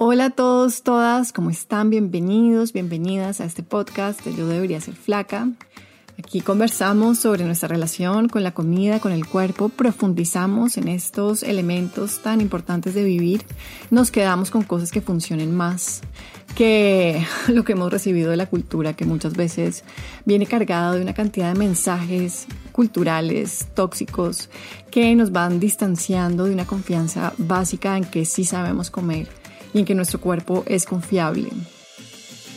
Hola a todos, todas, ¿cómo están? Bienvenidos, bienvenidas a este podcast de Yo debería ser flaca. Aquí conversamos sobre nuestra relación con la comida, con el cuerpo, profundizamos en estos elementos tan importantes de vivir, nos quedamos con cosas que funcionen más que lo que hemos recibido de la cultura, que muchas veces viene cargado de una cantidad de mensajes culturales tóxicos que nos van distanciando de una confianza básica en que sí sabemos comer y en que nuestro cuerpo es confiable.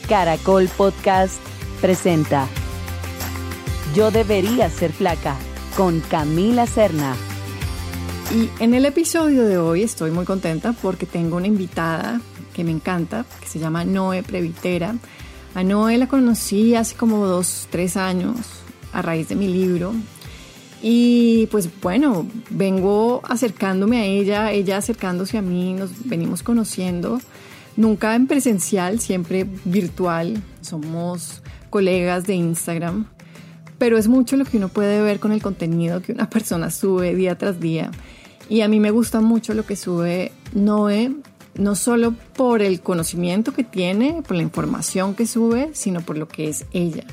Caracol Podcast presenta Yo debería ser flaca con Camila Serna. Y en el episodio de hoy estoy muy contenta porque tengo una invitada que me encanta, que se llama Noé Previtera. A Noé la conocí hace como dos, tres años a raíz de mi libro. Y pues bueno, vengo acercándome a ella, ella acercándose a mí, nos venimos conociendo, nunca en presencial, siempre virtual, somos colegas de Instagram, pero es mucho lo que uno puede ver con el contenido que una persona sube día tras día. Y a mí me gusta mucho lo que sube Noé, no solo por el conocimiento que tiene, por la información que sube, sino por lo que es ella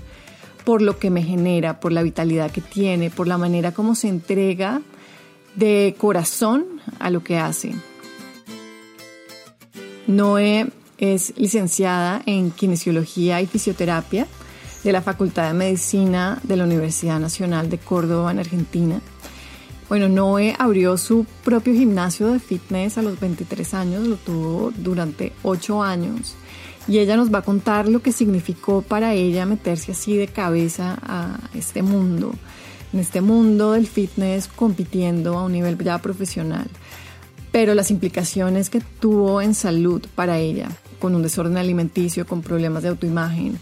por lo que me genera, por la vitalidad que tiene, por la manera como se entrega de corazón a lo que hace. Noé es licenciada en Kinesiología y Fisioterapia de la Facultad de Medicina de la Universidad Nacional de Córdoba en Argentina. Bueno, Noé abrió su propio gimnasio de fitness a los 23 años, lo tuvo durante 8 años y ella nos va a contar lo que significó para ella meterse así de cabeza a este mundo, en este mundo del fitness compitiendo a un nivel ya profesional, pero las implicaciones que tuvo en salud para ella, con un desorden alimenticio, con problemas de autoimagen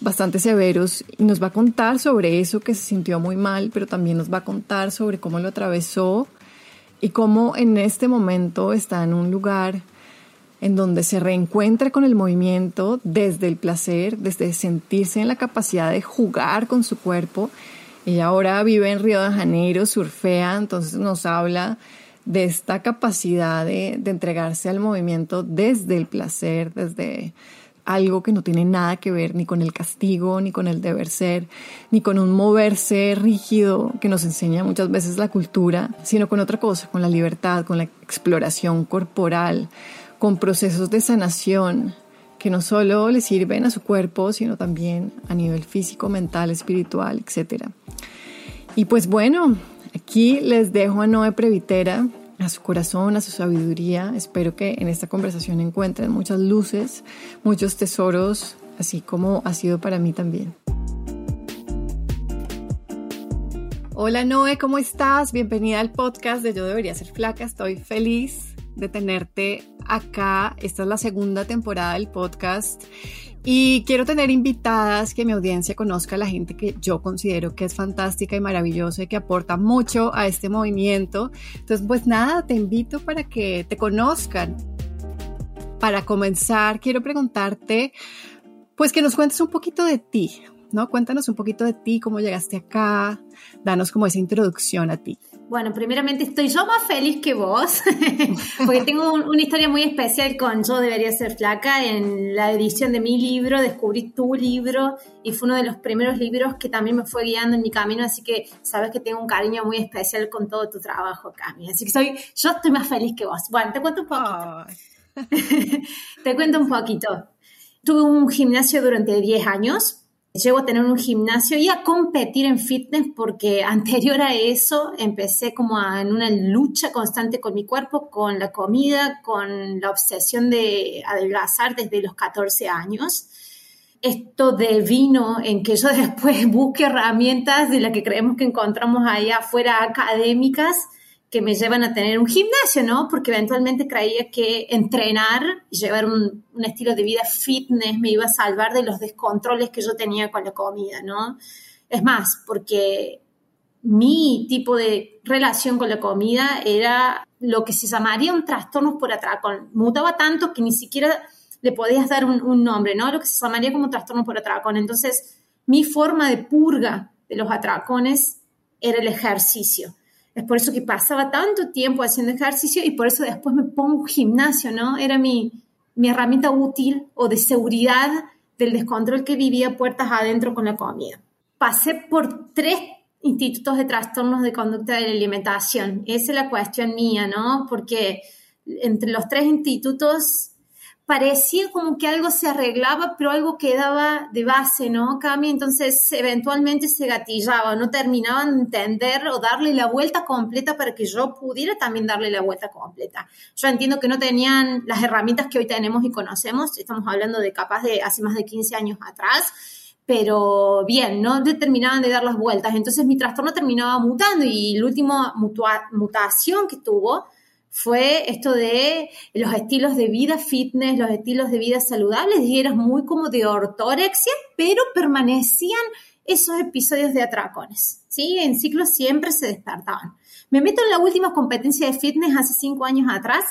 bastante severos y nos va a contar sobre eso que se sintió muy mal, pero también nos va a contar sobre cómo lo atravesó y cómo en este momento está en un lugar en donde se reencuentra con el movimiento desde el placer, desde sentirse en la capacidad de jugar con su cuerpo. Ella ahora vive en Río de Janeiro, surfea, entonces nos habla de esta capacidad de, de entregarse al movimiento desde el placer, desde algo que no tiene nada que ver ni con el castigo, ni con el deber ser, ni con un moverse rígido que nos enseña muchas veces la cultura, sino con otra cosa, con la libertad, con la exploración corporal, con procesos de sanación que no solo le sirven a su cuerpo, sino también a nivel físico, mental, espiritual, etc. Y pues bueno, aquí les dejo a Noé Previtera, a su corazón, a su sabiduría. Espero que en esta conversación encuentren muchas luces, muchos tesoros, así como ha sido para mí también. Hola Noé, ¿cómo estás? Bienvenida al podcast de Yo Debería Ser Flaca. Estoy feliz de tenerte acá. Esta es la segunda temporada del podcast. Y quiero tener invitadas que mi audiencia conozca a la gente que yo considero que es fantástica y maravillosa y que aporta mucho a este movimiento. Entonces, pues nada, te invito para que te conozcan. Para comenzar, quiero preguntarte, pues que nos cuentes un poquito de ti, ¿no? Cuéntanos un poquito de ti, cómo llegaste acá, danos como esa introducción a ti. Bueno, primeramente estoy yo más feliz que vos, porque tengo una historia muy especial con Yo debería ser flaca. En la edición de mi libro descubrí tu libro y fue uno de los primeros libros que también me fue guiando en mi camino, así que sabes que tengo un cariño muy especial con todo tu trabajo, Cami. Así que soy, yo estoy más feliz que vos. Bueno, te cuento un poquito. te cuento un poquito. Tuve un gimnasio durante 10 años Llego a tener un gimnasio y a competir en fitness porque anterior a eso empecé como en una lucha constante con mi cuerpo, con la comida, con la obsesión de adelgazar desde los 14 años. Esto devino en que yo después busque herramientas de las que creemos que encontramos ahí afuera académicas que me llevan a tener un gimnasio, ¿no? Porque eventualmente creía que entrenar y llevar un, estilo de vida fitness me iba a salvar de los descontroles que yo tenía con la comida, ¿no? Es más, porque mi tipo de relación con la comida era lo que se llamaría un trastorno por atracón. Mutaba tanto que ni siquiera le podías dar un, un nombre, ¿no? Lo que se llamaría como trastorno por atracón. Entonces, mi forma de purga de los atracones era el ejercicio es por eso que pasaba tanto tiempo haciendo ejercicio y por eso después me pongo gimnasio, ¿no? Era mi, mi herramienta útil o de seguridad del descontrol que vivía puertas adentro con la comida. Pasé por tres institutos de trastornos de conducta de la alimentación. Esa es la cuestión mía, ¿no? Porque entre los tres institutos parecía como que algo se arreglaba, pero algo quedaba de base, ¿no, Cami? Entonces, eventualmente se gatillaba, no terminaban de entender o darle la vuelta completa para que yo pudiera también darle la vuelta completa. Yo entiendo que no tenían las herramientas que hoy tenemos y conocemos, estamos hablando de capaz de hace más de 15 años atrás, pero bien, no terminaban de dar las vueltas. Entonces mi trastorno terminaba mutando y la última mutación que tuvo fue esto de los estilos de vida fitness, los estilos de vida saludables, y eras muy como de ortorexia, pero permanecían esos episodios de atracones, ¿sí? En ciclos siempre se despertaban. Me meto en la última competencia de fitness hace cinco años atrás.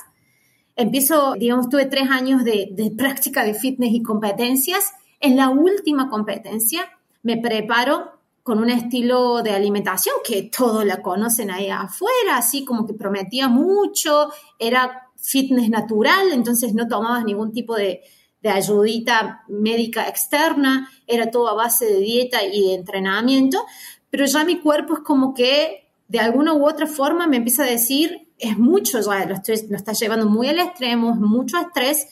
Empiezo, digamos, tuve tres años de, de práctica de fitness y competencias. En la última competencia me preparo con un estilo de alimentación que todos la conocen ahí afuera, así como que prometía mucho, era fitness natural, entonces no tomabas ningún tipo de, de ayudita médica externa, era todo a base de dieta y de entrenamiento, pero ya mi cuerpo es como que de alguna u otra forma me empieza a decir, es mucho, ya lo, está llevando muy al extremo, es mucho estrés.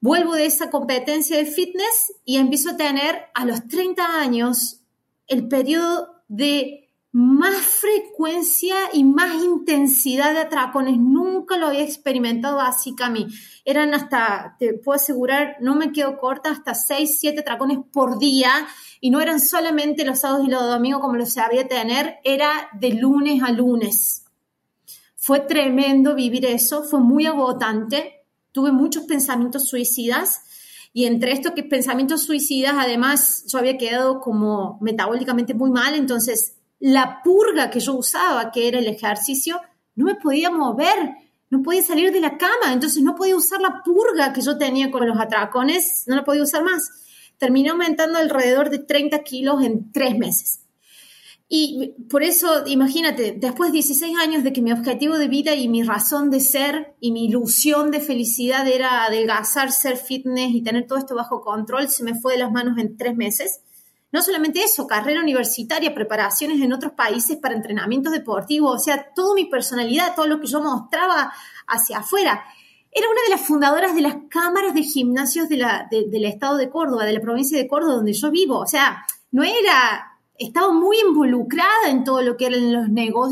Vuelvo de esa competencia de fitness y empiezo a tener a los 30 años el periodo de más frecuencia y más intensidad de atracones. Nunca lo había experimentado así, Cami. Eran hasta, te puedo asegurar, no me quedo corta, hasta 6, 7 atracones por día. Y no eran solamente los sábados y los domingos como lo sabía tener, era de lunes a lunes. Fue tremendo vivir eso, fue muy agotante. Tuve muchos pensamientos suicidas y entre estos que pensamientos suicidas, además, yo había quedado como metabólicamente muy mal, entonces la purga que yo usaba, que era el ejercicio, no me podía mover, no podía salir de la cama, entonces no podía usar la purga que yo tenía con los atracones, no la podía usar más. Terminé aumentando alrededor de 30 kilos en tres meses. Y por eso, imagínate, después de 16 años de que mi objetivo de vida y mi razón de ser y mi ilusión de felicidad era adelgazar, ser fitness y tener todo esto bajo control, se me fue de las manos en tres meses. No solamente eso, carrera universitaria, preparaciones en otros países para entrenamientos deportivos, o sea, toda mi personalidad, todo lo que yo mostraba hacia afuera. Era una de las fundadoras de las cámaras de gimnasios del estado de Córdoba, de la provincia de Córdoba, donde yo vivo. O sea, no era estaba muy involucrada en todo lo que era los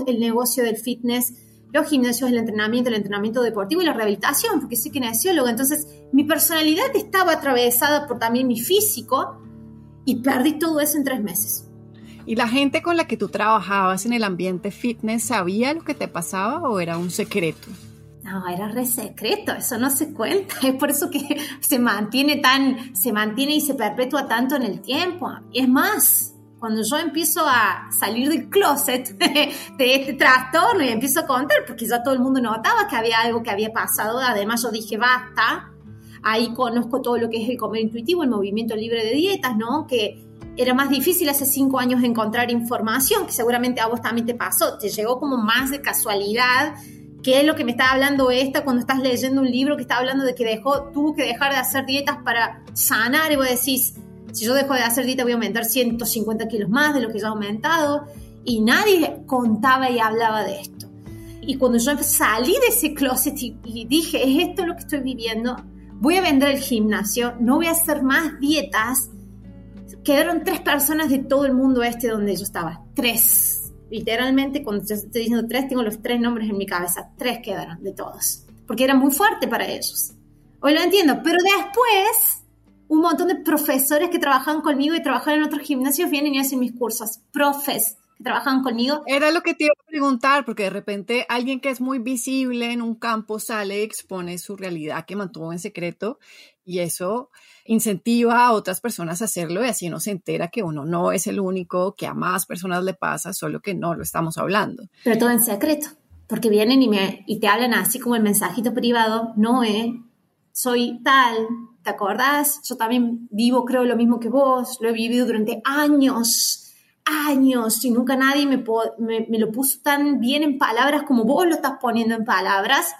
el negocio del fitness, los gimnasios, el entrenamiento, el entrenamiento deportivo y la rehabilitación, porque soy kinesióloga. Entonces, mi personalidad estaba atravesada por también mi físico y perdí todo eso en tres meses. ¿Y la gente con la que tú trabajabas en el ambiente fitness sabía lo que te pasaba o era un secreto? No, era re secreto, eso no se cuenta, es por eso que se mantiene tan, se mantiene y se perpetúa tanto en el tiempo. Y es más, cuando yo empiezo a salir del closet de este trastorno y empiezo a contar, porque ya todo el mundo notaba que había algo que había pasado, además yo dije, basta, ahí conozco todo lo que es el comer intuitivo, el movimiento libre de dietas, ¿no? Que era más difícil hace cinco años encontrar información, que seguramente a vos también te pasó, te llegó como más de casualidad, que es lo que me estaba hablando esta cuando estás leyendo un libro que está hablando de que dejó, tuvo que dejar de hacer dietas para sanar, y vos decís, si yo dejo de hacer dieta voy a aumentar 150 kilos más de lo que ya he aumentado. Y nadie contaba y hablaba de esto. Y cuando yo salí de ese closet y, dije, es esto lo que estoy viviendo, voy a vender el gimnasio, no voy a hacer más dietas, quedaron tres personas de todo el mundo este donde yo estaba. Tres. Literalmente, cuando estoy diciendo tres, tengo los tres nombres en mi cabeza. Tres quedaron de todos. Porque era muy fuerte para ellos. Hoy lo entiendo. Pero después un montón de profesores que trabajan conmigo y trabajan en otros gimnasios vienen y hacen mis cursos. Profes que trabajan conmigo. Era lo que te iba a preguntar, porque de repente alguien que es muy visible en un campo sale y expone su realidad que mantuvo en secreto y eso incentiva a otras personas a hacerlo y así uno se entera que uno no es el único, que a más personas le pasa, solo que no lo estamos hablando. Pero todo en secreto, porque vienen y, me, y te hablan así como el mensajito privado, no, eh, soy tal, ¿te acordás? Yo también vivo, creo, lo mismo que vos, lo he vivido durante años, años, y nunca nadie me, me, lo puso tan bien en palabras como vos lo estás poniendo en palabras.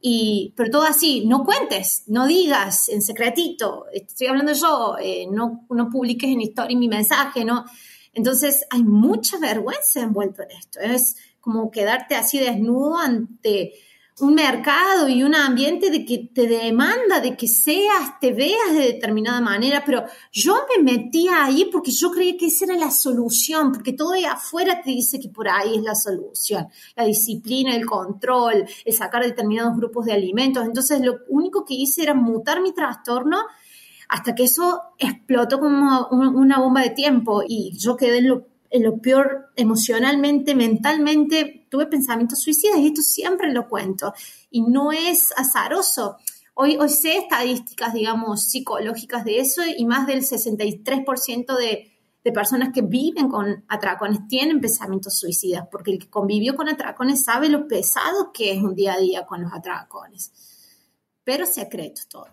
Y, pero todo así, no cuentes, no digas en secretito, estoy hablando yo, eh, no, no publiques en historia mi mensaje, ¿no? Entonces hay mucha vergüenza envuelto en esto. Es como quedarte así desnudo ante un mercado y un ambiente de que te demanda de que seas, te veas de determinada manera, pero yo me metía ahí porque yo creía que esa era la solución, porque todo de afuera te dice que por ahí es la solución, la disciplina, el control, el sacar determinados grupos de alimentos. Entonces lo único que hice era mutar mi trastorno hasta que eso explotó como una bomba de tiempo y yo quedé en lo lo peor emocionalmente, mentalmente, tuve pensamientos suicidas y esto siempre lo cuento. Y no es azaroso. Hoy, hoy sé estadísticas, digamos, psicológicas de eso y más del 63% de, de personas que viven con atracones tienen pensamientos suicidas, porque el que convivió con atracones sabe lo pesado que es un día a día con los atracones. Pero secreto todo.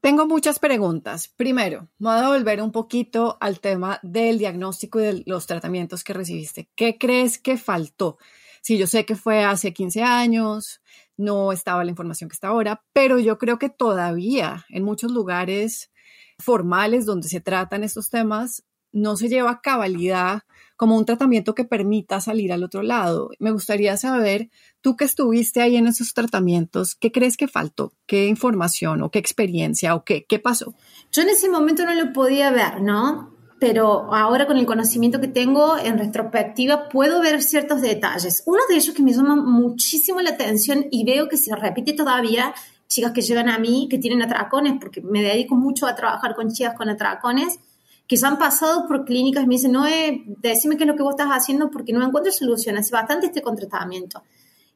Tengo muchas preguntas. Primero, voy a volver un poquito al tema del diagnóstico y de los tratamientos que recibiste. ¿Qué crees que faltó? Sí, yo sé que fue hace 15 años, no estaba la información que está ahora, pero yo creo que todavía en muchos lugares formales donde se tratan estos temas no se lleva a cabalidad como un tratamiento que permita salir al otro lado. Me gustaría saber, tú que estuviste ahí en esos tratamientos, ¿qué crees que faltó? ¿Qué información o qué experiencia o qué, qué pasó? Yo en ese momento no lo podía ver, ¿no? Pero ahora con el conocimiento que tengo en retrospectiva puedo ver ciertos detalles. Uno de ellos que me llama muchísimo la atención y veo que se repite todavía, chicas que llegan a mí que tienen atracones, porque me dedico mucho a trabajar con chicas con atracones, que se han pasado por clínicas y me dicen, no, decime qué es lo que vos estás haciendo porque no encuentro solución, hace bastante este contratamiento.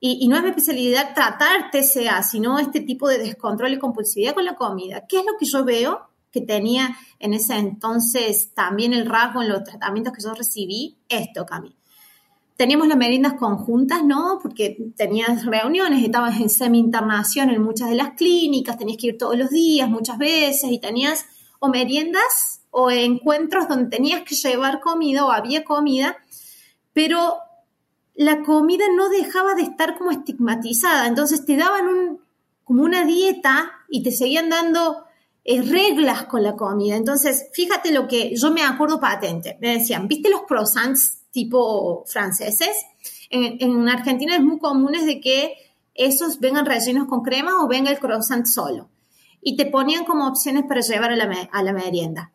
Y, y, no es mi especialidad tratar TCA, sino este tipo de descontrol y compulsividad con la comida. ¿Qué es lo que yo veo que tenía en ese entonces también el rasgo en los tratamientos que yo recibí? Esto, Cami. Teníamos las meriendas conjuntas, ¿no? Porque tenías reuniones, estabas en semi-internación en muchas de las clínicas, tenías que ir todos los días, muchas veces, y tenías o meriendas o encuentros donde tenías que llevar comida o había comida, pero la comida no dejaba de estar como estigmatizada. Entonces te daban un, como una dieta y te seguían dando eh, reglas con la comida. Entonces, fíjate lo que yo me acuerdo patente. Me decían, ¿viste los croissants tipo franceses? En, en Argentina es muy común de que esos vengan rellenos con crema o venga el croissant solo. Y te ponían como opciones para llevar a la merienda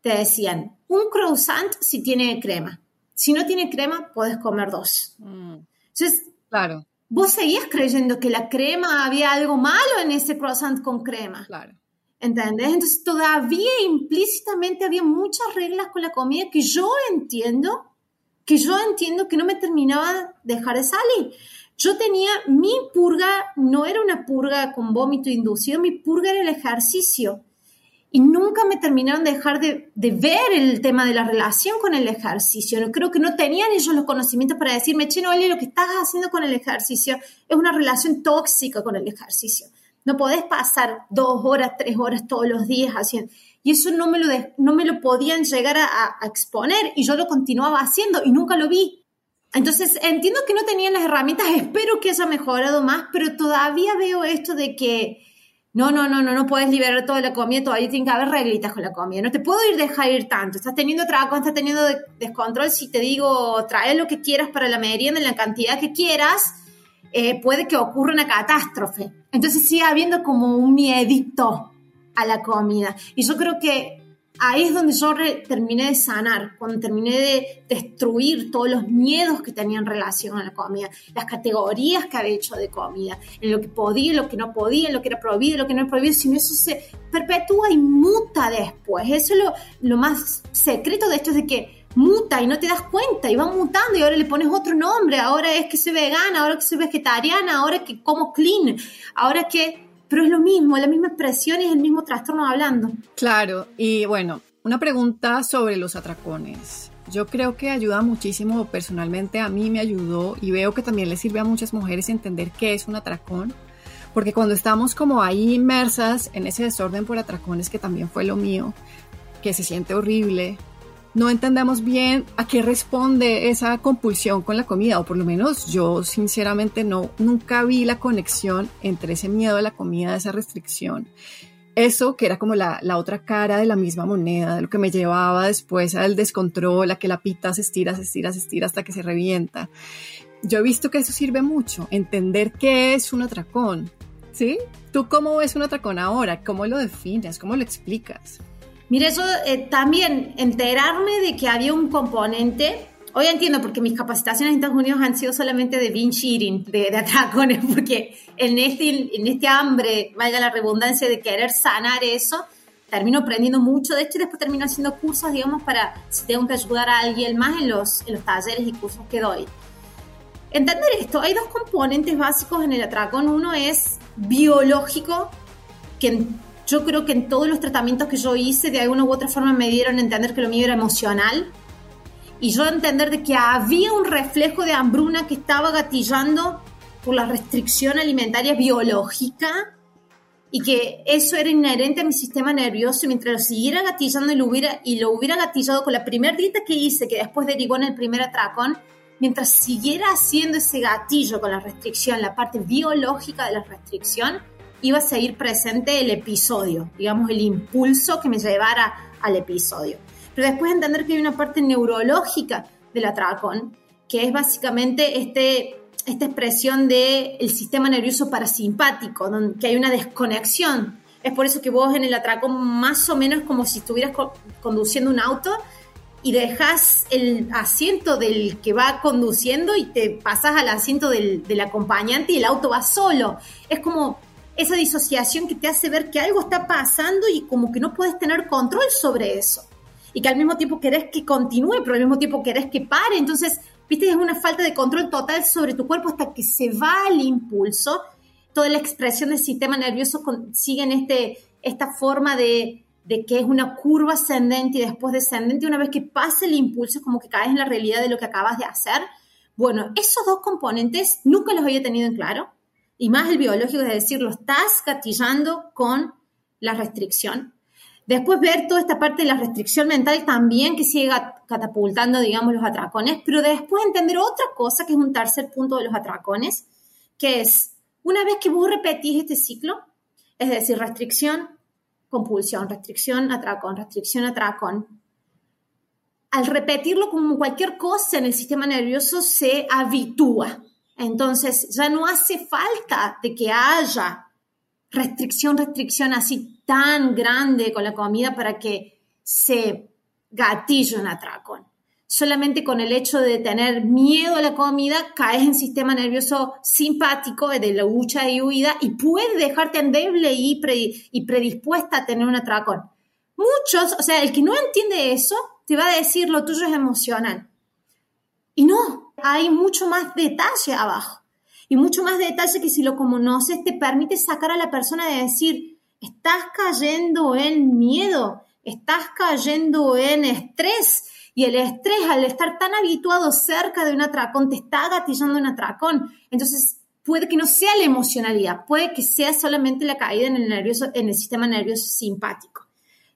te decían, un croissant si tiene crema. Si no tiene crema, puedes comer dos. Mm. Entonces, claro. vos seguías creyendo que la crema había algo malo en ese croissant con crema. Claro. ¿Entendés? Entonces, todavía implícitamente había muchas reglas con la comida que yo entiendo, que yo entiendo que no me terminaba de dejar de salir. Yo tenía mi purga, no era una purga con vómito inducido, mi purga era el ejercicio y nunca me terminaron de dejar de, ver el tema de la relación con el ejercicio. Creo que no tenían ellos los conocimientos para decirme, che, Noelia, lo que estás haciendo con el ejercicio es una relación tóxica con el ejercicio. No podés pasar dos horas, tres horas todos los días haciendo. Y eso no me lo, no me lo podían llegar a, a exponer y yo lo continuaba haciendo y nunca lo vi. Entonces, entiendo que no tenían las herramientas, espero que haya mejorado más, pero todavía veo esto de que no, no, no, no, no puedes liberar toda la comida, todavía tiene que haber reglitas con la comida. No te puedo ir dejar ir tanto. Estás teniendo trabajo, estás teniendo descontrol. Si te digo, trae lo que quieras para la merienda en la cantidad que quieras, eh, puede que ocurra una catástrofe. Entonces sigue habiendo como un miedito a la comida. Y yo creo que ahí es donde yo terminé de sanar, cuando terminé de destruir todos los miedos que tenía en relación a la comida, las categorías que había hecho de comida, en lo que podía, lo que no podía, en lo que era prohibido, lo que no era prohibido, sino eso se perpetúa y muta después. Eso es lo, lo más secreto de esto, es de que muta y no te das cuenta y va mutando y ahora le pones otro nombre, ahora es que soy vegana, ahora que soy vegetariana, ahora que como clean, ahora que pero es lo mismo, la misma expresión y es el mismo trastorno hablando. Claro, y bueno, una pregunta sobre los atracones. Yo creo que ayuda muchísimo, personalmente a mí me ayudó y veo que también le sirve a muchas mujeres entender qué es un atracón, porque cuando estamos como ahí inmersas en ese desorden por atracones, que también fue lo mío, que se siente horrible, no entendemos bien a qué responde esa compulsión con la comida, o por lo menos yo sinceramente no, nunca vi la conexión entre ese miedo a la comida, esa restricción. Eso que era como la, la otra cara de la misma moneda, lo que me llevaba después al descontrol, a que la pita se estira, se estira, se estira hasta que se revienta. Yo he visto que eso sirve mucho, entender qué es un atracón, ¿sí? ¿Tú cómo ves un atracón ahora? ¿Cómo lo defines? ¿Cómo lo explicas? Mire, eso eh, también enterarme de que había un componente. Hoy entiendo porque mis capacitaciones en Estados Unidos han sido solamente de binge eating, de, atracones, porque en este, en este hambre, valga la redundancia, de querer sanar eso, termino aprendiendo mucho de esto y después termino haciendo cursos, digamos, para si tengo que ayudar a alguien más en los, en los talleres y cursos que doy. Entender esto, hay dos componentes básicos en el atracón. Uno es biológico, que yo creo que en todos los tratamientos que yo hice, de alguna u otra forma me dieron a entender que lo mío era emocional. Y yo entender de que había un reflejo de hambruna que estaba gatillando por la restricción alimentaria biológica y que eso era inherente a mi sistema nervioso y mientras lo siguiera gatillando y lo hubiera, y lo hubiera gatillado con la primera dieta que hice, que después derivó en el primer atracón, mientras siguiera haciendo ese gatillo con la restricción, la parte biológica de la restricción, iba a seguir presente el episodio, digamos, el impulso que me llevara al episodio. Pero después entender que hay una parte neurológica del atracón, que es básicamente este, esta expresión del sistema nervioso parasimpático, donde que hay una desconexión. Es por eso que vos en el atracón más o menos como si estuvieras conduciendo un auto y dejas el asiento del que va conduciendo y te pasas al asiento del, del acompañante y el auto va solo. Es como esa disociación que te hace ver que algo está pasando y como que no puedes tener control sobre eso. Y que al mismo tiempo querés que continúe, pero al mismo tiempo querés que pare. Entonces, viste, es una falta de control total sobre tu cuerpo hasta que se va el impulso. Toda la expresión del sistema nervioso sigue en este, esta forma de, de que es una curva ascendente y después descendente. Una vez que pasa el impulso, es como que caes en la realidad de lo que acabas de hacer. Bueno, esos dos componentes nunca los había tenido en claro y más el biológico, es decir, lo estás gatillando con la restricción. Después ver toda esta parte de la restricción mental también que sigue catapultando, digamos, los atracones, pero después entender otra cosa, que es un tercer punto de los atracones, que es, una vez que vos repetís este ciclo, es decir, restricción, compulsión, restricción, atracón, restricción, atracón, al repetirlo como cualquier cosa en el sistema nervioso se habitúa. Entonces ya no hace falta de que haya restricción, restricción así tan grande con la comida para que se gatille un atracón. Solamente con el hecho de tener miedo a la comida caes en sistema nervioso simpático de la lucha y huida y puede dejarte endeble y, y predispuesta a tener un atracón. Muchos, o sea, el que no entiende eso, te va a decir lo tuyo es emocional. Y no, hay mucho más detalle abajo. Y mucho más detalle que si lo conoces te permite sacar a la persona de decir, estás cayendo en miedo, estás cayendo en estrés. Y el estrés, al estar tan habituado cerca de un atracón, te está gatillando un atracón. Entonces, puede que no sea la emocionalidad, puede que sea solamente la caída en el, nervioso, en el sistema nervioso simpático.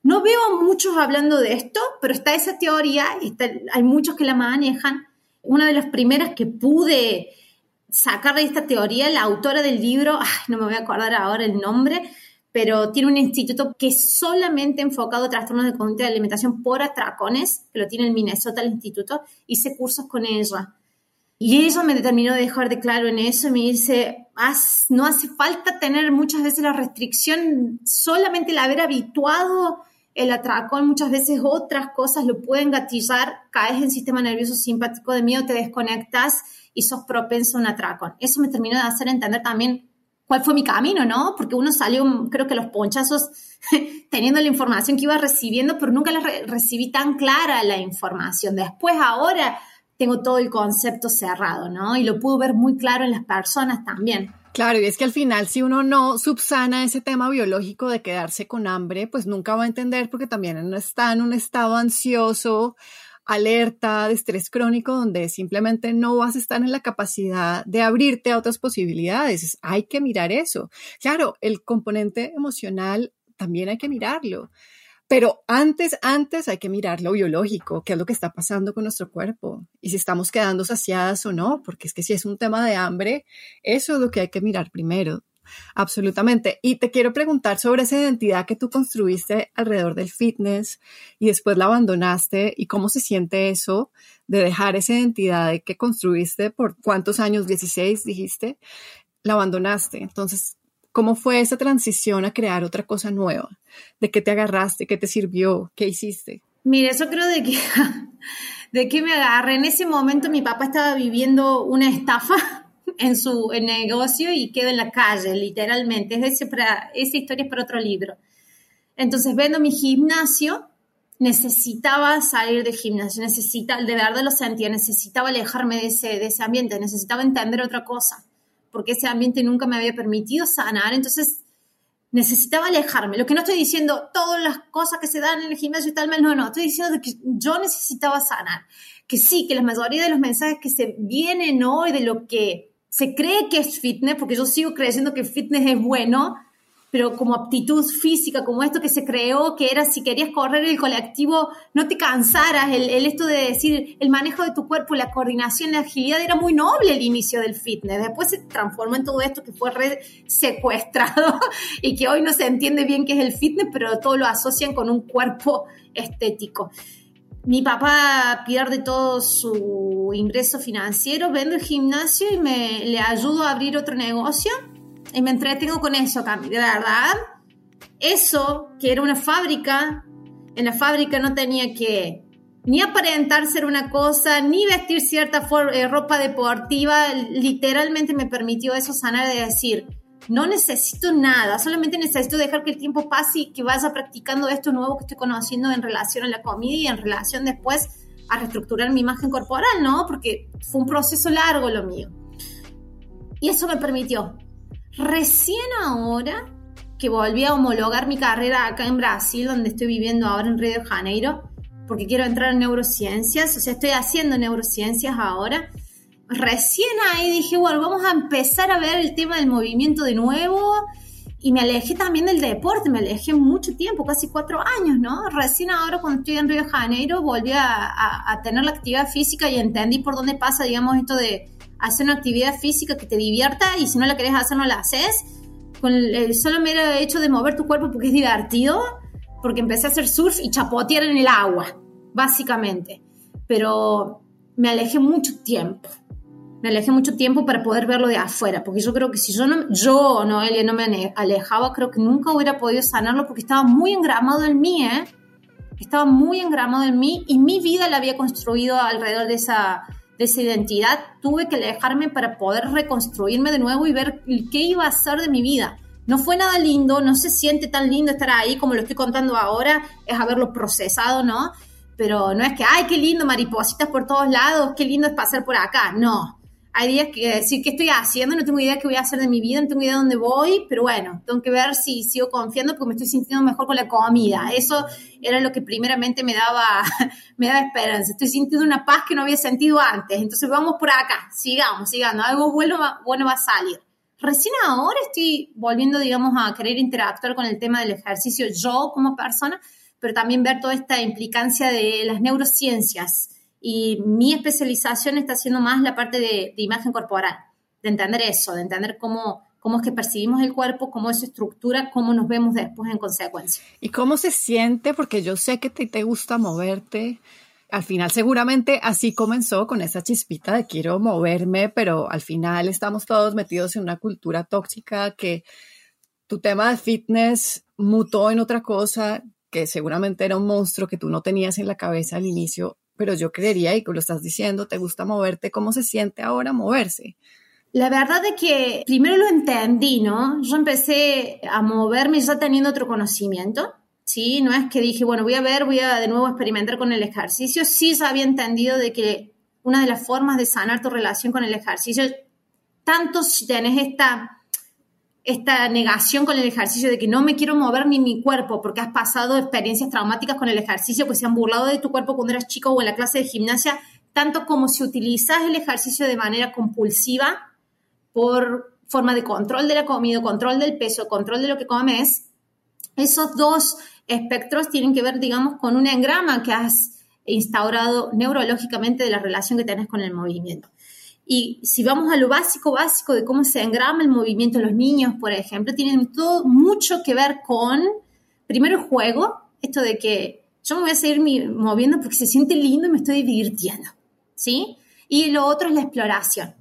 No veo muchos hablando de esto, pero está esa teoría, y hay muchos que la manejan, una de las primeras que pude sacar de esta teoría, la autora del libro, no me voy a acordar ahora el nombre, pero tiene un instituto que es solamente enfocado a trastornos de conducta de alimentación por atracones, que lo tiene en Minnesota el instituto, hice cursos con ella. Y ella me determinó de dejar de claro en eso y me dice, no hace falta tener muchas veces la restricción, solamente el haber habituado el atracón, muchas veces otras cosas lo pueden gatillar, caes en sistema nervioso simpático de miedo, te desconectas y sos propenso a un atracón. Eso me terminó de hacer entender también cuál fue mi camino, ¿no? Porque uno salió, creo que los ponchazos, teniendo la información que iba recibiendo, pero nunca la recibí tan clara la información. Después, ahora, tengo todo el concepto cerrado, ¿no? Y lo puedo ver muy claro en las personas también. Claro, y es que al final si uno no subsana ese tema biológico de quedarse con hambre, pues nunca va a entender porque también está en un estado ansioso, alerta, de estrés crónico, donde simplemente no vas a estar en la capacidad de abrirte a otras posibilidades. Hay que mirar eso. Claro, el componente emocional también hay que mirarlo Pero antes, antes hay que mirar lo biológico, qué es lo que está pasando con nuestro cuerpo y si estamos quedando saciadas o no, porque es que si es un tema de hambre, eso es lo que hay que mirar primero. Absolutamente. Y te quiero preguntar sobre esa identidad que tú construiste alrededor del fitness y después la abandonaste y cómo se siente eso de dejar esa identidad que construiste por cuántos años, 16 dijiste, la abandonaste. Entonces, ¿cómo fue esa transición a crear otra cosa nueva? ¿De qué te agarraste? ¿Qué te sirvió? ¿Qué hiciste? Mire, eso creo de que, de que me agarré. En ese momento mi papá estaba viviendo una estafa en su negocio y quedo en la calle, literalmente. Es ese para, esa historia es para otro libro. Entonces, vendo mi gimnasio, necesitaba salir del gimnasio, necesita, de verdad lo sentía, necesitaba alejarme de ese, de ese ambiente, necesitaba entender otra cosa, porque ese ambiente nunca me había permitido sanar, entonces necesitaba alejarme. Lo que no estoy diciendo, todas las cosas que se dan en el gimnasio y tal, no, no, estoy diciendo que yo necesitaba sanar, que sí, que la mayoría de los mensajes que se vienen hoy de lo que se cree que es fitness, porque yo sigo creyendo que fitness es bueno, pero como aptitud física, como esto que se creó, que era si querías correr el colectivo, no te cansaras, el, esto de decir, el manejo de tu cuerpo, la coordinación, la agilidad, era muy noble el inicio del fitness. Después se transformó en todo esto que fue secuestrado y que hoy no se entiende bien qué es el fitness, pero todo lo asocian con un cuerpo estético mi papá pierde todo su ingreso financiero, vendo el gimnasio y me le ayudo a abrir otro negocio y me entretengo con eso, Cami, de verdad. Eso, que era una fábrica, en la fábrica no tenía que ni aparentar ser una cosa, ni vestir cierta eh, ropa deportiva, literalmente me permitió eso sanar de decir, no necesito nada, solamente necesito dejar que el tiempo pase y que vaya practicando esto nuevo que estoy conociendo en relación a la comida y en relación después a reestructurar mi imagen corporal, ¿no? Porque fue un proceso largo lo mío. Y eso me permitió. Recién ahora que volví a homologar mi carrera acá en Brasil, donde estoy viviendo ahora en Río de Janeiro, porque quiero entrar en neurociencias, o sea, estoy haciendo neurociencias ahora recién ahí dije, bueno, vamos a empezar a ver el tema del movimiento de nuevo. Y me alejé también del deporte, me alejé mucho tiempo, casi cuatro años, ¿no? Recién ahora cuando estoy en Río de Janeiro volví a, tener la actividad física y entendí por dónde pasa, digamos, esto de hacer una actividad física que te divierta y si no la querés hacer no la haces. Con el solo mero hecho de mover tu cuerpo porque es divertido, porque empecé a hacer surf y chapotear en el agua, básicamente. Pero me alejé mucho tiempo me alejé mucho tiempo para poder verlo de afuera, porque yo creo que si yo no, yo, Noelia, no me alejaba, creo que nunca hubiera podido sanarlo porque estaba muy engramado en mí, ¿eh? Estaba muy engramado en mí y mi vida la había construido alrededor de esa, esa identidad. Tuve que alejarme para poder reconstruirme de nuevo y ver qué iba a ser de mi vida. No fue nada lindo, no se siente tan lindo estar ahí como lo estoy contando ahora, es haberlo procesado, ¿no? Pero no es que, ay, qué lindo, maripositas por todos lados, qué lindo es pasar por acá. No, hay días que decir qué estoy haciendo, no tengo idea qué voy a hacer de mi vida, no tengo idea de dónde voy, pero bueno, tengo que ver si sigo confiando porque me estoy sintiendo mejor con la comida. Eso era lo que primeramente me daba, me daba esperanza. Estoy sintiendo una paz que no había sentido antes. Entonces vamos por acá, sigamos, sigamos, algo bueno, bueno va a salir. Recién ahora estoy volviendo, digamos, a querer interactuar con el tema del ejercicio yo como persona, pero también ver toda esta implicancia de las neurociencias y mi especialización está siendo más la parte de, imagen corporal, de entender eso, de entender cómo, cómo es que percibimos el cuerpo, cómo es su estructura, cómo nos vemos después en consecuencia. ¿Y cómo se siente? Porque yo sé que te, te gusta moverte. Al final seguramente así comenzó con esa chispita de quiero moverme, pero al final estamos todos metidos en una cultura tóxica que tu tema de fitness mutó en otra cosa que seguramente era un monstruo que tú no tenías en la cabeza al inicio pero yo creería, y que lo estás diciendo, te gusta moverte, ¿cómo se siente ahora moverse? La verdad es que primero lo entendí, ¿no? Yo empecé a moverme ya teniendo otro conocimiento, ¿sí? No es que dije, bueno, voy a ver, voy a de nuevo experimentar con el ejercicio. Sí ya había entendido de que una de las formas de sanar tu relación con el ejercicio, tanto si tenés esta esta negación con el ejercicio de que no me quiero mover ni mi cuerpo porque has pasado experiencias traumáticas con el ejercicio, pues se han burlado de tu cuerpo cuando eras chico o en la clase de gimnasia, tanto como si utilizas el ejercicio de manera compulsiva por forma de control de la comida, control del peso, control de lo que comes, Esos dos espectros tienen que ver, digamos, con un engrama que has instaurado neurológicamente de la relación que tenés con el movimiento. Y si vamos a lo básico, básico de cómo se engrama el movimiento en los niños, por ejemplo, tienen todo mucho que ver con, primero, el juego, esto de que yo me voy a seguir moviendo porque se siente lindo y me estoy divirtiendo, ¿sí? Y lo otro es la exploración.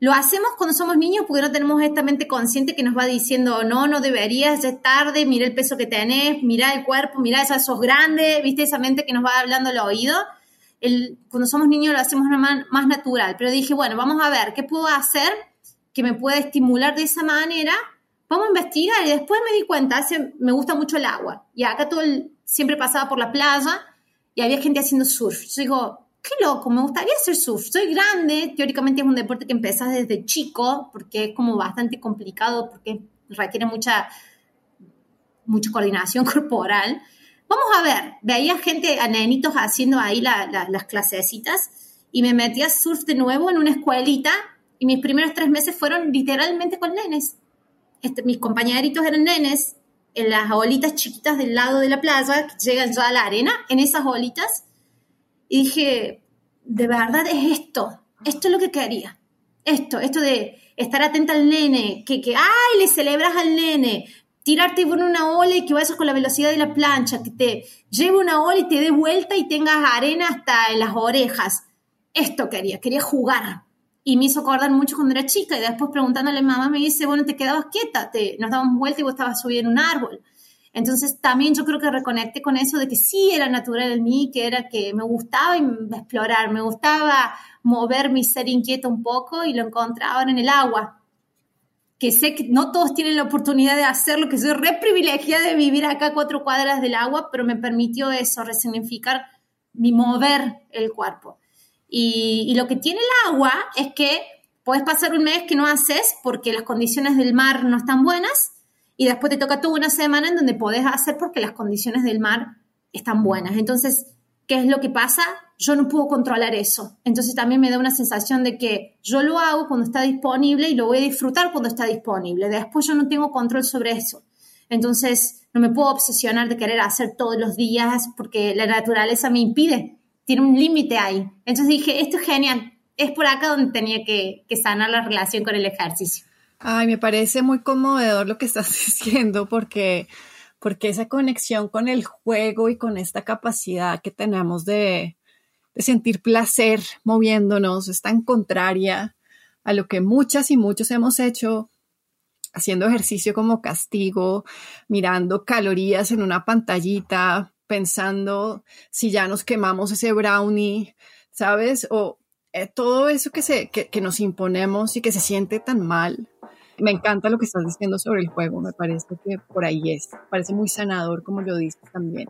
Lo hacemos cuando somos niños porque no tenemos esta mente consciente que nos va diciendo, no, no deberías, ya es tarde, mira el peso que tenés, mira el cuerpo, mira, ya sos grande, viste esa mente que nos va hablando al oído. El, cuando somos niños lo hacemos más, más natural, pero dije, bueno, vamos a ver, ¿qué puedo hacer que me pueda estimular de esa manera? Vamos a investigar y después me di cuenta, hace, me gusta mucho el agua y acá todo el, siempre pasaba por la playa y había gente haciendo surf. Yo digo, qué loco, me gustaría hacer surf. Soy grande, teóricamente es un deporte que empezás desde chico, porque es como bastante complicado, porque requiere mucha, mucha coordinación corporal. Vamos a ver, veía gente, a nenitos haciendo ahí las clasecitas y me metí a surf de nuevo en una escuelita y mis primeros tres meses fueron literalmente con nenes. Este, mis compañeritos eran nenes en las olitas chiquitas del lado de la playa que llegan ya a la arena, en esas olitas y dije, de verdad es esto, esto es lo que quería. Esto, esto de estar atenta al nene, que, que, ay, le celebras al nene, tirarte por una ola y que vayas con la velocidad de la plancha, que te lleve una ola y te dé vuelta y tengas arena hasta en las orejas. Esto quería, quería jugar. Y me hizo acordar mucho cuando era chica y después preguntándole a mamá me dice, bueno, te quedabas quieta, te, nos dábamos vuelta y vos estabas subiendo en un árbol. Entonces también yo creo que reconecté con eso de que sí era natural en mí, que era que me gustaba explorar, me gustaba mover mi ser inquieto un poco y lo encontraba en el agua. Que sé que no todos tienen la oportunidad de hacerlo, que soy re privilegiada de vivir acá cuatro cuadras del agua, pero me permitió eso, resignificar mi mover el cuerpo. Y, y lo que tiene el agua es que puedes pasar un mes que no haces porque las condiciones del mar no están buenas y después te toca toda una semana en donde podés hacer porque las condiciones del mar están buenas. Entonces, ¿qué es lo que pasa? Yo no puedo controlar eso. Entonces también me da una sensación de que yo lo hago cuando está disponible y lo voy a disfrutar cuando está disponible. Después yo no tengo control sobre eso. Entonces, no me puedo obsesionar de querer hacer todos los días porque la naturaleza me impide. Tiene un límite ahí. Entonces dije, esto es genial. Es por acá donde tenía que, que sanar la relación con el ejercicio. Ay, me parece muy conmovedor lo que estás diciendo porque, porque esa conexión con el juego y con esta capacidad que tenemos de, de sentir placer moviéndonos es tan contraria a lo que muchas y muchos hemos hecho haciendo ejercicio como castigo, mirando calorías en una pantallita, pensando si ya nos quemamos ese brownie, ¿sabes? O eh, todo eso que, se, que, que nos imponemos y que se siente tan mal me encanta lo que estás diciendo sobre el juego, me parece que por ahí es, parece muy sanador como lo dices también.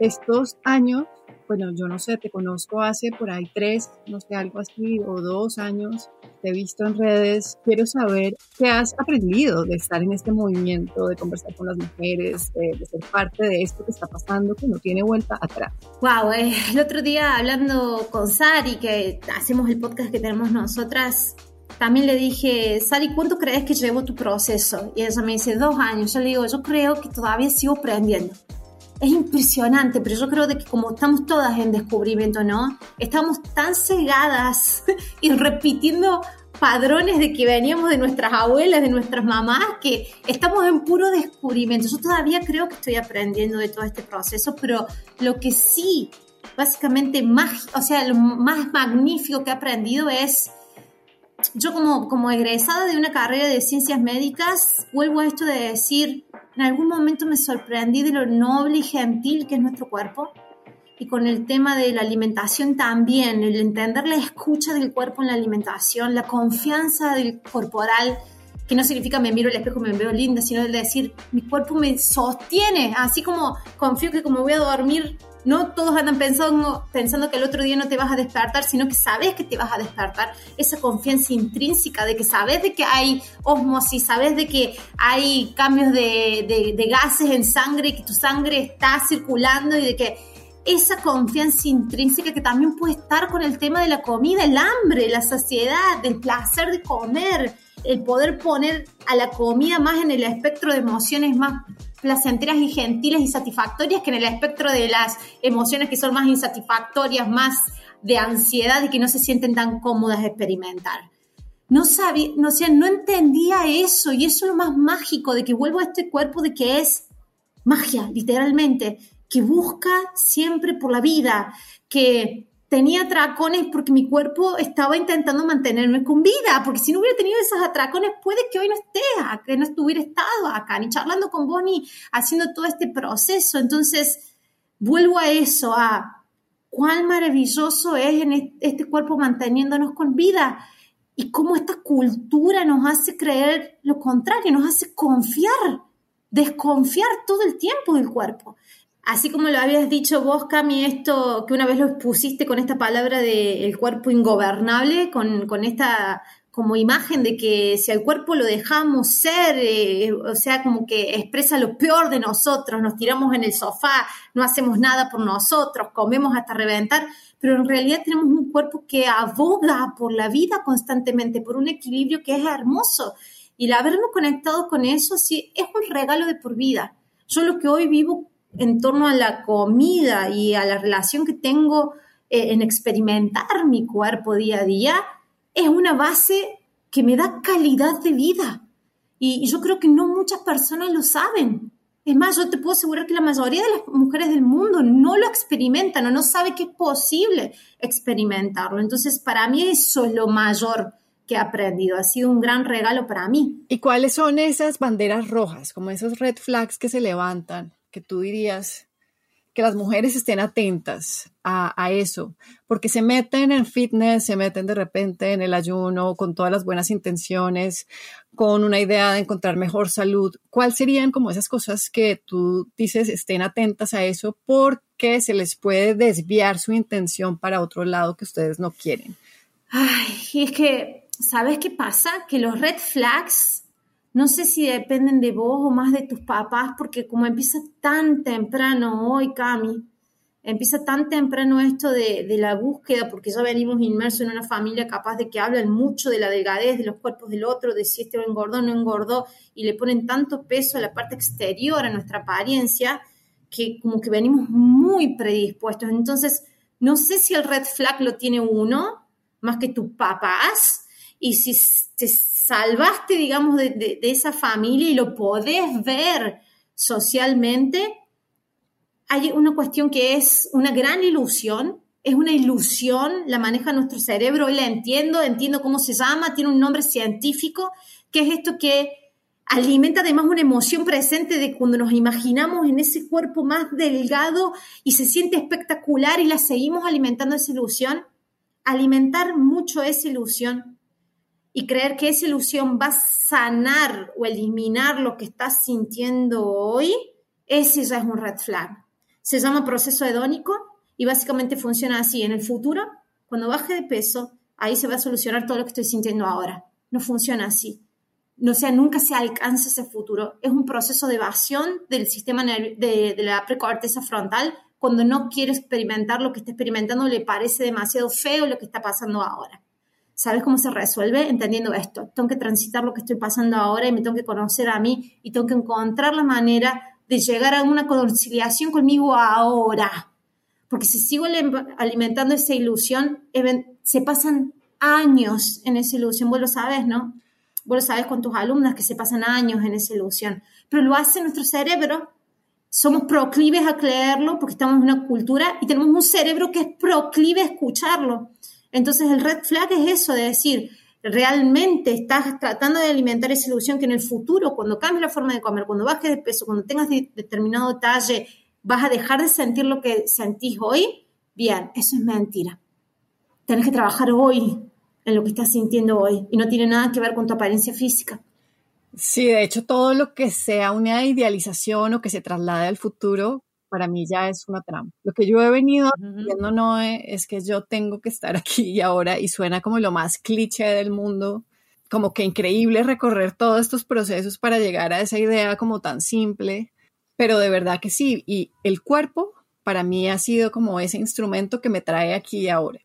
Estos años, bueno, yo no sé, te conozco hace por ahí tres, no sé, algo así, o dos años, te he visto en redes, quiero saber qué has aprendido de estar en este movimiento, de conversar con las mujeres, de, ser parte de esto que está pasando, que no tiene vuelta atrás. Wow, eh, el otro día hablando con Sari, que hacemos el podcast que tenemos nosotras, también le dije, Sally, ¿cuánto crees que llevo tu proceso? Y ella me dice, dos años. Yo le digo, yo creo que todavía sigo aprendiendo. Es impresionante, pero yo creo de que como estamos todas en descubrimiento, ¿no? Estamos tan cegadas y repitiendo padrones de que veníamos de nuestras abuelas, de nuestras mamás, que estamos en puro descubrimiento. Yo todavía creo que estoy aprendiendo de todo este proceso, pero lo que sí, básicamente, más, o sea, lo más magnífico que he aprendido es yo como, como egresada de una carrera de ciencias médicas, vuelvo a esto de decir, en algún momento me sorprendí de lo noble y gentil que es nuestro cuerpo. Y con el tema de la alimentación también, el entender la escucha del cuerpo en la alimentación, la confianza del corporal, que no significa me miro al espejo me veo linda, sino el decir mi cuerpo me sostiene, así como confío que como voy a dormir no todos andan pensando, pensando que el otro día no te vas a despertar, sino que sabes que te vas a despertar. Esa confianza intrínseca de que sabes de que hay osmosis, sabes de que hay cambios de, de gases en sangre, que tu sangre está circulando y de que esa confianza intrínseca que también puede estar con el tema de la comida, el hambre, la saciedad, el placer de comer, el poder poner a la comida más en el espectro de emociones más placenteras y gentiles y satisfactorias que en el espectro de las emociones que son más insatisfactorias, más de ansiedad y que no se sienten tan cómodas de experimentar. No sabía, no, o no entendía eso y eso es lo más mágico de que vuelvo a este cuerpo de que es magia, literalmente, que busca siempre por la vida, que tenía atracones porque mi cuerpo estaba intentando mantenerme con vida, porque si no hubiera tenido esos atracones, puede que hoy no esté que no estuviera estado acá, ni charlando con vos, ni haciendo todo este proceso. Entonces, vuelvo a eso, a cuán maravilloso es en este cuerpo manteniéndonos con vida y cómo esta cultura nos hace creer lo contrario, nos hace confiar, desconfiar todo el tiempo del cuerpo. Así como lo habías dicho vos, Cami, esto que una vez lo pusiste con esta palabra de el cuerpo ingobernable, con, con, esta como imagen de que si al cuerpo lo dejamos ser, eh, o sea, como que expresa lo peor de nosotros, nos tiramos en el sofá, no hacemos nada por nosotros, comemos hasta reventar, pero en realidad tenemos un cuerpo que aboga por la vida constantemente, por un equilibrio que es hermoso. Y el habernos conectado con eso sí es un regalo de por vida. Yo lo que hoy vivo en torno a la comida y a la relación que tengo eh, en experimentar mi cuerpo día a día, es una base que me da calidad de vida. Y, yo creo que no muchas personas lo saben. Es más, yo te puedo asegurar que la mayoría de las mujeres del mundo no lo experimentan o no sabe que es posible experimentarlo. Entonces, para mí eso es lo mayor que he aprendido. Ha sido un gran regalo para mí. ¿Y cuáles son esas banderas rojas, como esos red flags que se levantan? Que tú dirías que las mujeres estén atentas a, eso, porque se meten en fitness, se meten de repente en el ayuno con todas las buenas intenciones, con una idea de encontrar mejor salud. ¿Cuáles serían como esas cosas que tú dices estén atentas a eso porque se les puede desviar su intención para otro lado que ustedes no quieren? Ay, es que, ¿sabes qué pasa? Que los red flags no sé si dependen de vos o más de tus papás, porque como empieza tan temprano hoy, Cami, empieza tan temprano esto de, la búsqueda, porque ya venimos inmersos en una familia capaz de que hablan mucho de la delgadez, de los cuerpos del otro, de si este engordó o no engordó, y le ponen tanto peso a la parte exterior, a nuestra apariencia, que como que venimos muy predispuestos. Entonces, no sé si el red flag lo tiene uno, más que tus papás, y si te salvaste, digamos, de, esa familia y lo podés ver socialmente, hay una cuestión que es una gran ilusión, es una ilusión, la maneja nuestro cerebro, hoy la entiendo, entiendo cómo se llama, tiene un nombre científico, que es esto que alimenta además una emoción presente de cuando nos imaginamos en ese cuerpo más delgado y se siente espectacular y la seguimos alimentando esa ilusión. Alimentar mucho esa ilusión y creer que esa ilusión va a sanar o eliminar lo que estás sintiendo hoy, ese ya es un red flag. Se llama proceso hedónico y básicamente funciona así. En el futuro, cuando baje de peso, ahí se va a solucionar todo lo que estoy sintiendo ahora. No funciona así. No sea, nunca se alcanza ese futuro. Es un proceso de evasión del sistema de, de la precorteza frontal cuando no quiere experimentar lo que está experimentando, le parece demasiado feo lo que está pasando ahora. ¿Sabes cómo se resuelve? Entendiendo esto. Tengo que transitar lo que estoy pasando ahora y me tengo que conocer a mí y tengo que encontrar la manera de llegar a una conciliación conmigo ahora. Porque si sigo alimentando esa ilusión, se pasan años en esa ilusión. Vos lo sabes, ¿no? Vos lo sabes con tus alumnas que se pasan años en esa ilusión. Pero lo hace nuestro cerebro. Somos proclives a creerlo porque estamos en una cultura y tenemos un cerebro que es proclive a escucharlo. Entonces el red flag es eso, de decir, realmente estás tratando de alimentar esa ilusión que en el futuro, cuando cambies la forma de comer, cuando bajes de peso, cuando tengas determinado talle, vas a dejar de sentir lo que sentís hoy, bien, eso es mentira. Tienes que trabajar hoy en lo que estás sintiendo hoy y no tiene nada que ver con tu apariencia física. Sí, de hecho, todo lo que sea una idealización o que se traslade al futuro para mí ya es una trampa. Lo que yo he venido viendo no es que yo tengo que estar aquí y ahora y suena como lo más cliché del mundo, como que increíble recorrer todos estos procesos para llegar a esa idea como tan simple, pero de verdad que sí, y el cuerpo para mí ha sido como ese instrumento que me trae aquí y ahora.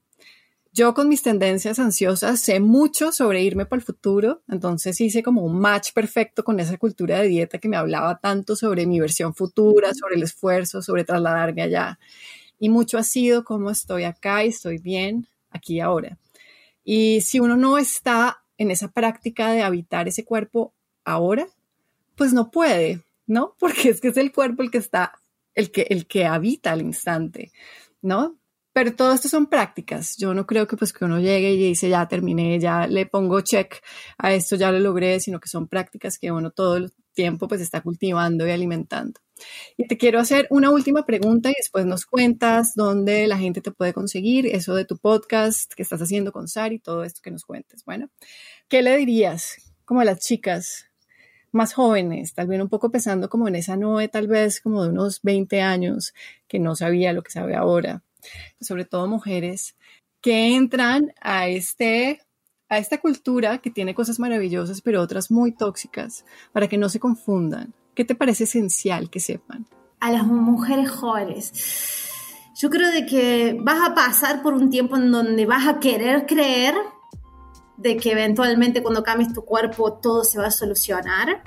Yo con mis tendencias ansiosas sé mucho sobre irme para el futuro, entonces hice como un match perfecto con esa cultura de dieta que me hablaba tanto sobre mi versión futura, sobre el esfuerzo, sobre trasladarme allá. Y mucho ha sido como estoy acá y estoy bien aquí y ahora. Y si uno no está en esa práctica de habitar ese cuerpo ahora, pues no puede, ¿no? Porque es que es el cuerpo el que está, el que, el que habita al instante, ¿no? Pero todo esto son prácticas. Yo no creo que pues que uno llegue y dice ya terminé, ya le pongo check a esto, ya lo logré, sino que son prácticas que uno todo el tiempo pues está cultivando y alimentando. Y te quiero hacer una última pregunta y después nos cuentas dónde la gente te puede conseguir, eso de tu podcast que estás haciendo con Sari, todo esto que nos cuentes. Bueno, ¿qué le dirías como a las chicas más jóvenes, tal vez un poco pensando como en esa Noé, tal vez como de unos 20 años, que no sabía lo que sabe ahora, sobre todo mujeres, que entran a, este, a esta cultura que tiene cosas maravillosas, pero otras muy tóxicas, para que no se confundan. ¿Qué te parece esencial que sepan? A las mujeres jóvenes. Yo creo de que vas a pasar por un tiempo en donde vas a querer creer de que eventualmente cuando cambies tu cuerpo todo se va a solucionar.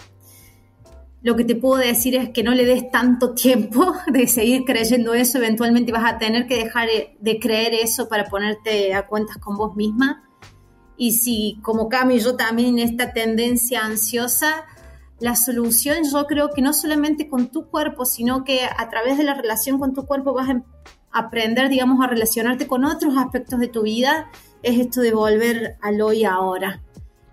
Lo que te puedo decir es que no le des tanto tiempo de seguir creyendo eso, eventualmente vas a tener que dejar de creer eso para ponerte a cuentas con vos misma. Y si como Cami yo también esta tendencia ansiosa, la solución yo creo que no solamente con tu cuerpo, sino que a través de la relación con tu cuerpo vas a aprender, digamos, a relacionarte con otros aspectos de tu vida es esto de volver al hoy ahora.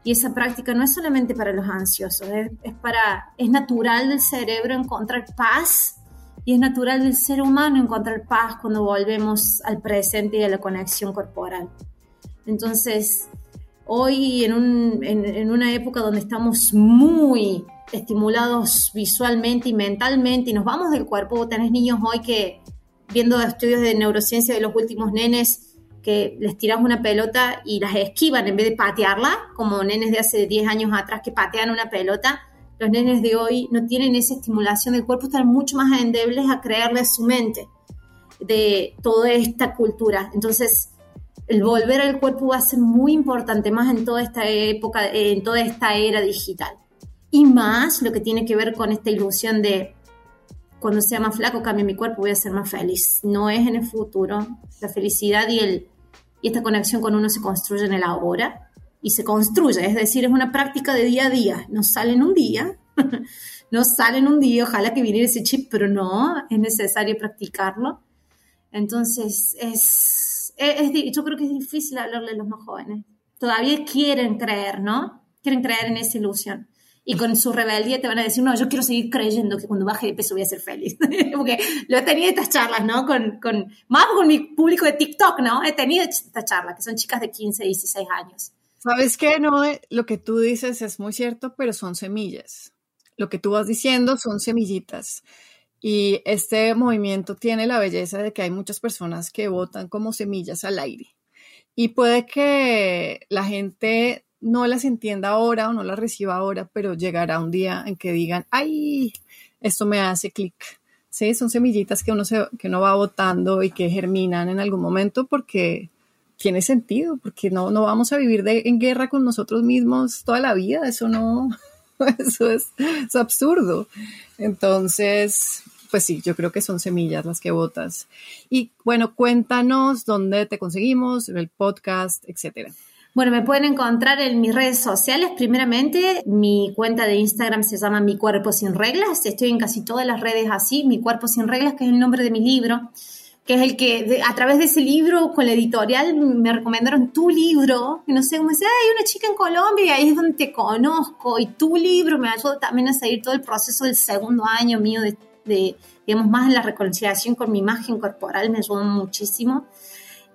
Y esa práctica no es solamente para los ansiosos, es, para, es natural del cerebro encontrar paz y es natural del ser humano encontrar paz cuando volvemos al presente y a la conexión corporal. Entonces, hoy en, un, en, en una época donde estamos muy estimulados visualmente y mentalmente y nos vamos del cuerpo, tenés niños hoy que viendo estudios de neurociencia de los últimos nenes, que les tiras una pelota y las esquivan en vez de patearla, como nenes de hace 10 años atrás que patean una pelota, los nenes de hoy no tienen esa estimulación del cuerpo, están mucho más endebles a creerle a su mente de toda esta cultura. Entonces, el volver al cuerpo va a ser muy importante, más en toda esta época, en toda esta era digital. Y más lo que tiene que ver con esta ilusión de cuando sea más flaco, cambie mi cuerpo, voy a ser más feliz. No es en el futuro. La felicidad y, el, y esta conexión con uno se construye en el ahora y se construye. Es decir, es una práctica de día a día. No sale en un día. no sale en un día. Ojalá que viniera ese chip, pero no. Es necesario practicarlo. Entonces, es, es, yo creo que es difícil hablarle a los más jóvenes. Todavía quieren creer, ¿no? Quieren creer en esa ilusión y con su rebeldía te van a decir, no, yo quiero seguir creyendo que cuando baje de peso voy a ser feliz. Porque lo he tenido estas charlas, ¿no? Con, con, más con mi público de TikTok, ¿no? He tenido esta charla, que son chicas de 15, 16 años. ¿Sabes qué? No, lo que tú dices es muy cierto, pero son semillas. Lo que tú vas diciendo son semillitas. Y este movimiento tiene la belleza de que hay muchas personas que votan como semillas al aire. Y puede que la gente no las entienda ahora o no las reciba ahora, pero llegará un día en que digan, ay, esto me hace clic. Sí, son semillitas que uno, se, que uno va botando y que germinan en algún momento porque tiene sentido, porque no, no vamos a vivir de, en guerra con nosotros mismos toda la vida, eso no, eso es, absurdo. Entonces, pues sí, yo creo que son semillas las que botas. Y bueno, cuéntanos dónde te conseguimos, el podcast, etcétera. Bueno, me pueden encontrar en mis redes sociales. Primeramente, mi cuenta de Instagram se llama Mi Cuerpo Sin Reglas. Estoy en casi todas las redes así. Mi Cuerpo Sin Reglas, que es el nombre de mi libro, que es el que a través de ese libro con la editorial me recomendaron tu libro. Y no sé cómo decía, hay una chica en Colombia y ahí es donde te conozco. Y tu libro me ayudó también a seguir todo el proceso del segundo año mío de, de digamos, más en la reconciliación con mi imagen corporal. Me ayudó muchísimo.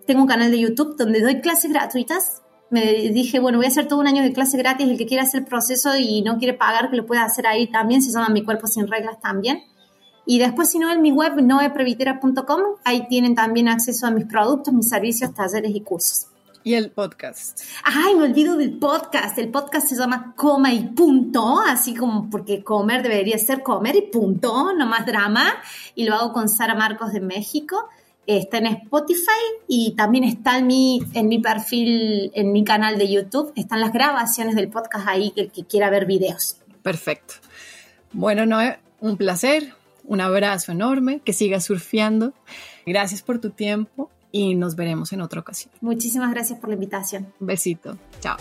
Tengo un canal de YouTube donde doy clases gratuitas me dije, bueno, voy a hacer todo un año de clase gratis, el que quiera hacer el proceso y no quiere pagar, que lo pueda hacer ahí también, se llama Mi Cuerpo Sin Reglas también. Y después, si no, en mi web, noeprevitera.com, ahí tienen también acceso a mis productos, mis servicios, talleres y cursos. Y el podcast. Ay, me olvido del podcast. El podcast se llama Coma y Punto, así como porque comer debería ser comer y punto, no más drama. Y lo hago con Sara Marcos de México está en Spotify y también está en mi, en mi perfil, en mi canal de YouTube, están las grabaciones del podcast ahí, que el que quiera ver videos. Perfecto. Bueno, Noé, un placer, un abrazo enorme, que sigas surfeando. Gracias por tu tiempo y nos veremos en otra ocasión. Muchísimas gracias por la invitación. Un besito. Chao.